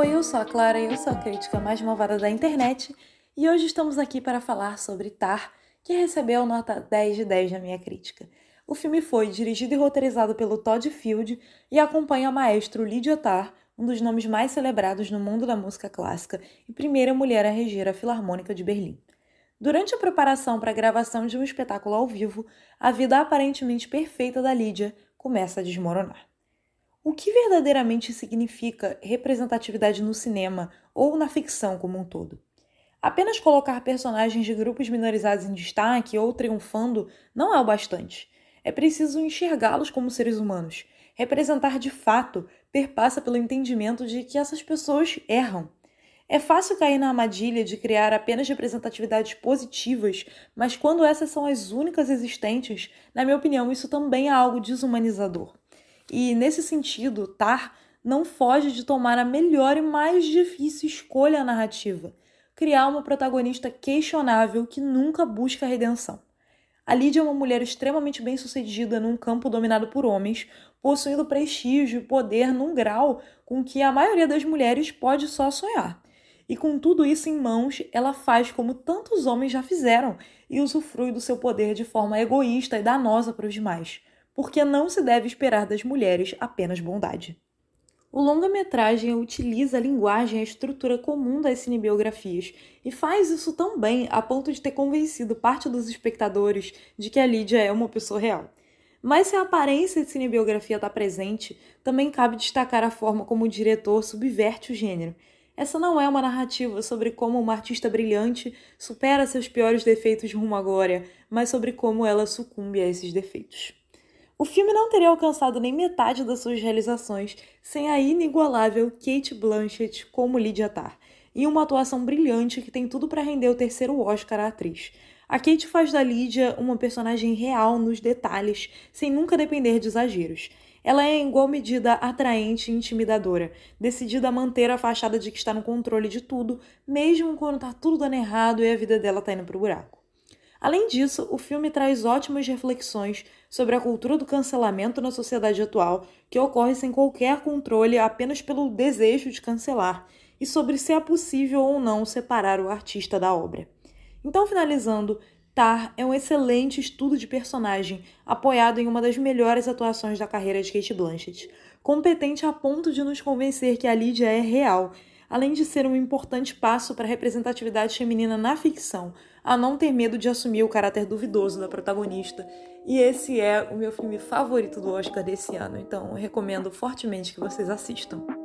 Oi, eu sou a Clara e eu sou a crítica mais malvada da internet e hoje estamos aqui para falar sobre Tar, que recebeu nota 10 de 10 na minha crítica. O filme foi dirigido e roteirizado pelo Todd Field e acompanha o maestro Lydia Tar, um dos nomes mais celebrados no mundo da música clássica e primeira mulher a reger a Filarmônica de Berlim. Durante a preparação para a gravação de um espetáculo ao vivo, a vida aparentemente perfeita da Lídia começa a desmoronar. O que verdadeiramente significa representatividade no cinema ou na ficção como um todo? Apenas colocar personagens de grupos minorizados em destaque ou triunfando não é o bastante. É preciso enxergá-los como seres humanos. Representar de fato perpassa pelo entendimento de que essas pessoas erram. É fácil cair na armadilha de criar apenas representatividades positivas, mas quando essas são as únicas existentes, na minha opinião, isso também é algo desumanizador. E nesse sentido, Tar não foge de tomar a melhor e mais difícil escolha narrativa: criar uma protagonista questionável que nunca busca redenção. A Lídia é uma mulher extremamente bem-sucedida num campo dominado por homens, possuindo prestígio e poder num grau com que a maioria das mulheres pode só sonhar. E com tudo isso em mãos, ela faz como tantos homens já fizeram e usufrui do seu poder de forma egoísta e danosa para os demais porque não se deve esperar das mulheres apenas bondade. O longa-metragem utiliza a linguagem e a estrutura comum das cinebiografias e faz isso tão bem a ponto de ter convencido parte dos espectadores de que a Lídia é uma pessoa real. Mas se a aparência de cinebiografia está presente, também cabe destacar a forma como o diretor subverte o gênero. Essa não é uma narrativa sobre como uma artista brilhante supera seus piores defeitos rumo à glória, mas sobre como ela sucumbe a esses defeitos. O filme não teria alcançado nem metade das suas realizações sem a inigualável Kate Blanchett como Lydia Tarr, e uma atuação brilhante que tem tudo para render o terceiro Oscar à atriz. A Kate faz da Lydia uma personagem real nos detalhes, sem nunca depender de exageros. Ela é em igual medida atraente e intimidadora, decidida a manter a fachada de que está no controle de tudo, mesmo quando tá tudo dando errado e a vida dela tá indo pro buraco. Além disso, o filme traz ótimas reflexões sobre a cultura do cancelamento na sociedade atual, que ocorre sem qualquer controle apenas pelo desejo de cancelar, e sobre se é possível ou não separar o artista da obra. Então, finalizando, Tar é um excelente estudo de personagem, apoiado em uma das melhores atuações da carreira de Kate Blanchett, competente a ponto de nos convencer que a Lídia é real além de ser um importante passo para a representatividade feminina na ficção, a não ter medo de assumir o caráter duvidoso da protagonista. E esse é o meu filme favorito do Oscar desse ano, então recomendo fortemente que vocês assistam.